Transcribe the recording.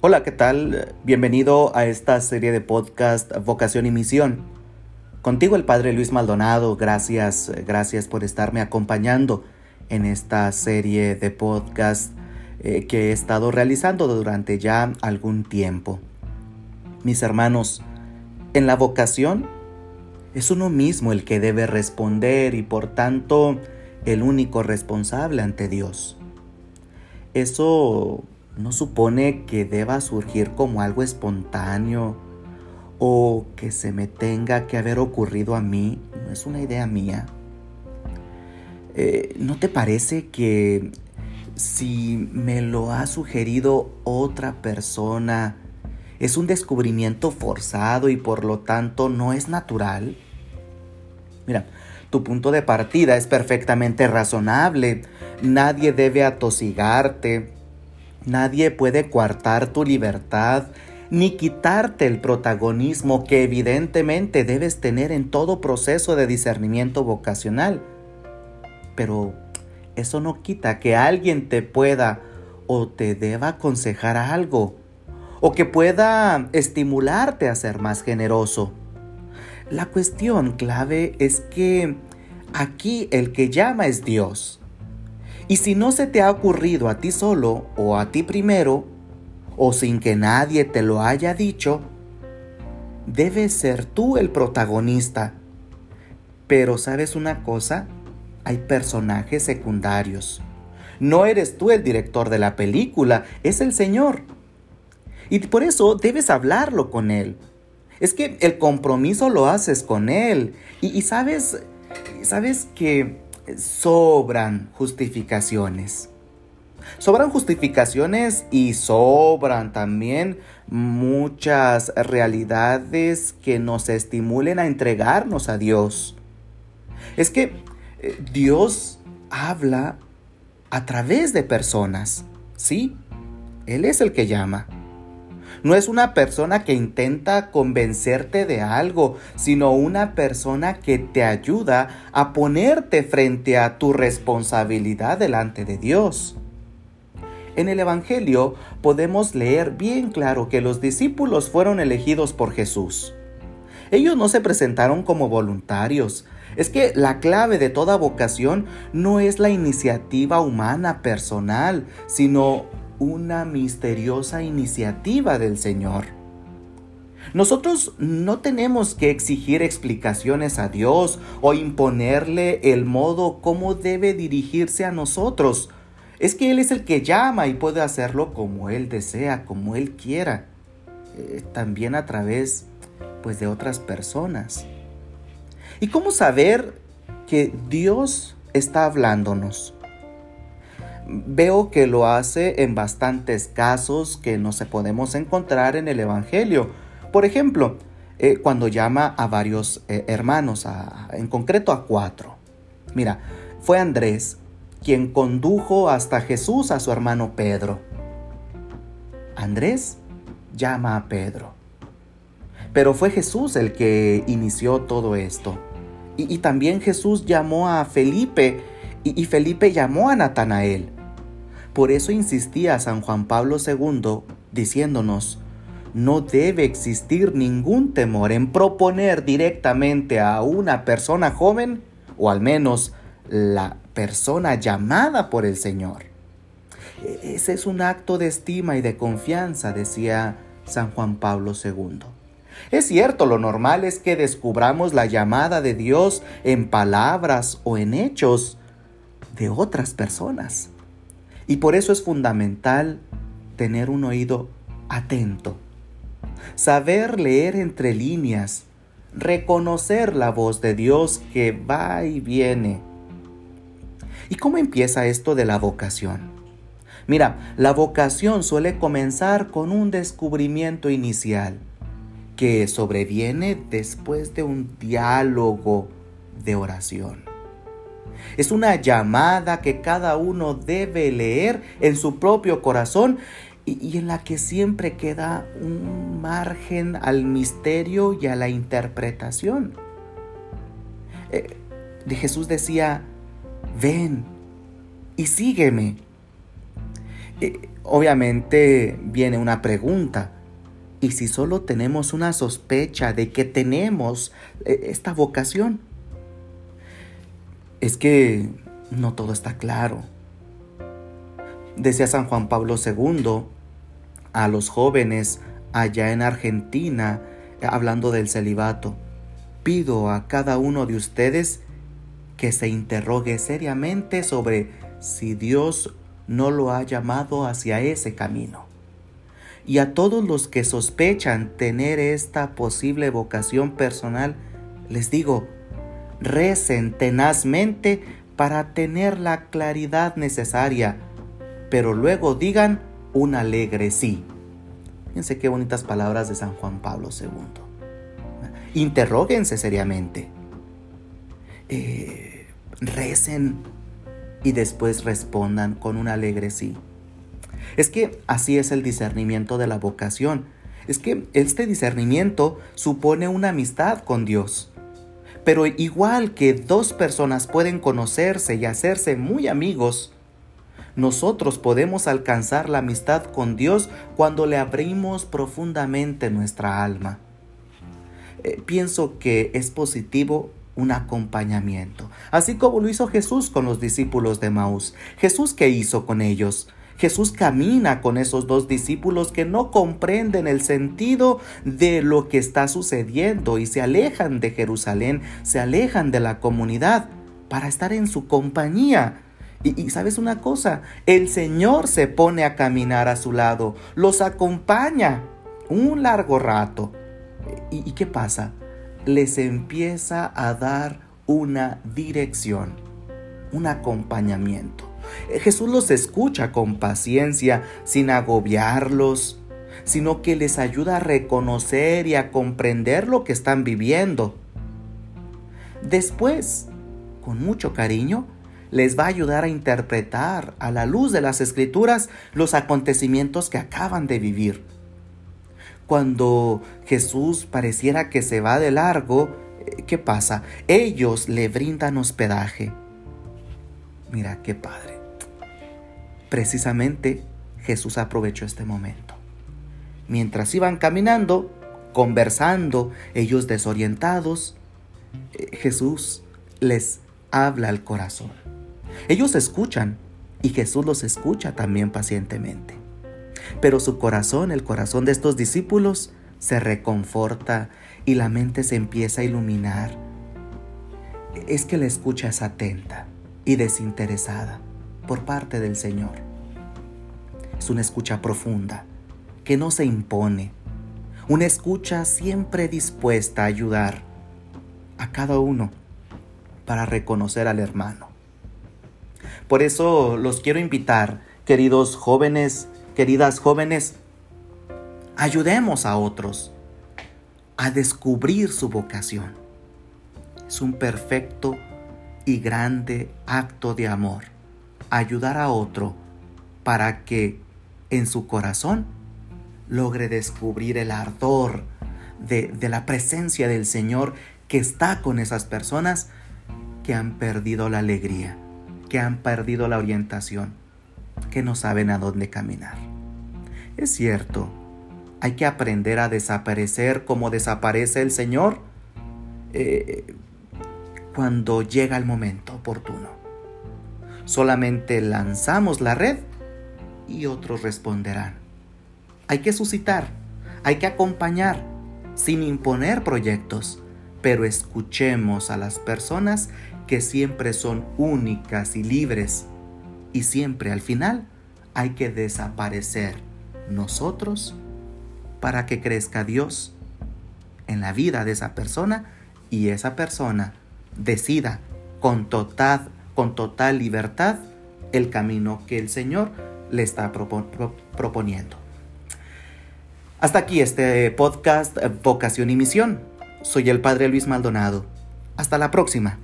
Hola, ¿qué tal? Bienvenido a esta serie de podcast Vocación y Misión. Contigo el Padre Luis Maldonado, gracias, gracias por estarme acompañando en esta serie de podcast eh, que he estado realizando durante ya algún tiempo. Mis hermanos, en la vocación es uno mismo el que debe responder y por tanto el único responsable ante Dios. Eso no supone que deba surgir como algo espontáneo o que se me tenga que haber ocurrido a mí, no es una idea mía. Eh, ¿No te parece que si me lo ha sugerido otra persona, es un descubrimiento forzado y por lo tanto no es natural? Mira, tu punto de partida es perfectamente razonable. Nadie debe atosigarte Nadie puede coartar tu libertad ni quitarte el protagonismo que evidentemente debes tener en todo proceso de discernimiento vocacional. Pero eso no quita que alguien te pueda o te deba aconsejar algo, o que pueda estimularte a ser más generoso. La cuestión clave es que aquí el que llama es Dios. Y si no se te ha ocurrido a ti solo o a ti primero, o sin que nadie te lo haya dicho, debes ser tú el protagonista. Pero sabes una cosa, hay personajes secundarios. No eres tú el director de la película, es el Señor. Y por eso debes hablarlo con Él. Es que el compromiso lo haces con Él. Y, y sabes, sabes que sobran justificaciones. Sobran justificaciones y sobran también muchas realidades que nos estimulen a entregarnos a Dios. Es que eh, Dios habla a través de personas, ¿sí? Él es el que llama. No es una persona que intenta convencerte de algo, sino una persona que te ayuda a ponerte frente a tu responsabilidad delante de Dios. En el Evangelio podemos leer bien claro que los discípulos fueron elegidos por Jesús. Ellos no se presentaron como voluntarios. Es que la clave de toda vocación no es la iniciativa humana personal, sino una misteriosa iniciativa del Señor. Nosotros no tenemos que exigir explicaciones a Dios o imponerle el modo como debe dirigirse a nosotros. Es que Él es el que llama y puede hacerlo como Él desea, como Él quiera. Eh, también a través pues de otras personas. ¿Y cómo saber que Dios está hablándonos? Veo que lo hace en bastantes casos que no se podemos encontrar en el Evangelio. Por ejemplo, eh, cuando llama a varios eh, hermanos, en concreto a cuatro. Mira, fue Andrés quien condujo hasta Jesús a su hermano Pedro. Andrés llama a Pedro. Pero fue Jesús el que inició todo esto. Y, también Jesús llamó a Felipe y Felipe llamó a Natanael. Por eso insistía San Juan Pablo II diciéndonos, no debe existir ningún temor en proponer directamente a una persona joven, o al menos la persona llamada por el Señor. E-, ese es un acto de estima y de confianza, decía San Juan Pablo II. Es cierto, lo normal es que descubramos la llamada de Dios en palabras o en hechos de otras personas. Y por eso es fundamental tener un oído atento, saber leer entre líneas, reconocer la voz de Dios que va y viene. ¿Y cómo empieza esto de la vocación? Mira, la vocación suele comenzar con un descubrimiento inicial que sobreviene después de un diálogo de oración. Es una llamada que cada uno debe leer en su propio corazón y, en la que siempre queda un margen al misterio y a la interpretación. Eh, Jesús decía, ven y sígueme. Eh, obviamente viene una pregunta. ¿Y si solo tenemos una sospecha de que tenemos eh, esta vocación? Es que no todo está claro. Decía San Juan Pablo II a los jóvenes allá en Argentina, hablando del celibato, pido a cada uno de ustedes que se interrogue seriamente sobre si Dios no lo ha llamado hacia ese camino. Y a todos los que sospechan tener esta posible vocación personal, les digo, recen tenazmente para tener la claridad necesaria, pero luego digan un alegre sí. Fíjense qué bonitas palabras de San Juan Pablo II. Interróguense seriamente. Eh, recen y después respondan con un alegre sí. Es que así es el discernimiento de la vocación. Es que este discernimiento supone una amistad con Dios. Pero igual que dos personas pueden conocerse y hacerse muy amigos, nosotros podemos alcanzar la amistad con Dios cuando le abrimos profundamente nuestra alma. Eh, pienso que es positivo un acompañamiento, así como lo hizo Jesús con los discípulos de Maús. Jesús, ¿qué hizo con ellos? Jesús camina con esos dos discípulos que no comprenden el sentido de lo que está sucediendo y se alejan de Jerusalén, se alejan de la comunidad para estar en su compañía. Y, sabes una cosa, el Señor se pone a caminar a su lado, los acompaña un largo rato. y qué pasa? les empieza a dar una dirección, un acompañamiento. Eh, Jesús los escucha con paciencia, sin agobiarlos, sino que les ayuda a reconocer y a comprender lo que están viviendo. Después, con mucho cariño, les va a ayudar a interpretar a la luz de las escrituras los acontecimientos que acaban de vivir cuando Jesús pareciera que se va de largo, eh, ¿qué pasa? Ellos le brindan hospedaje. Mira qué padre. Precisamente Jesús aprovechó este momento. Mientras iban caminando, conversando, ellos desorientados, eh, Jesús les habla al corazón. Ellos escuchan y Jesús los escucha también pacientemente. Pero su corazón, el corazón de estos discípulos, se reconforta y la mente se empieza a iluminar. Es que la escucha es atenta y desinteresada por parte del Señor. Es una escucha profunda, que no se impone. Una escucha siempre dispuesta a ayudar a cada uno para reconocer al hermano. Por eso los quiero invitar, queridos jóvenes queridas jóvenes, ayudemos a otros a descubrir su vocación. Es un perfecto y grande acto de amor ayudar a otro para que en su corazón logre descubrir el ardor de, de, la presencia del Señor que está con esas personas que han perdido la alegría, que han perdido la orientación, que no saben a dónde caminar. Es cierto, hay que aprender a desaparecer como desaparece el Señor eh, cuando llega el momento oportuno. Solamente lanzamos la red y otros responderán. Hay que suscitar, hay que acompañar, sin imponer proyectos, pero escuchemos a las personas que siempre son únicas y libres. Y siempre al final hay que desaparecer nosotros para que crezca Dios en la vida de esa persona y esa persona decida con total, con total libertad el camino que el Señor le está proponiendo. Hasta aquí este podcast Vocación y Misión. Soy el Padre Luis Maldonado. Hasta la próxima.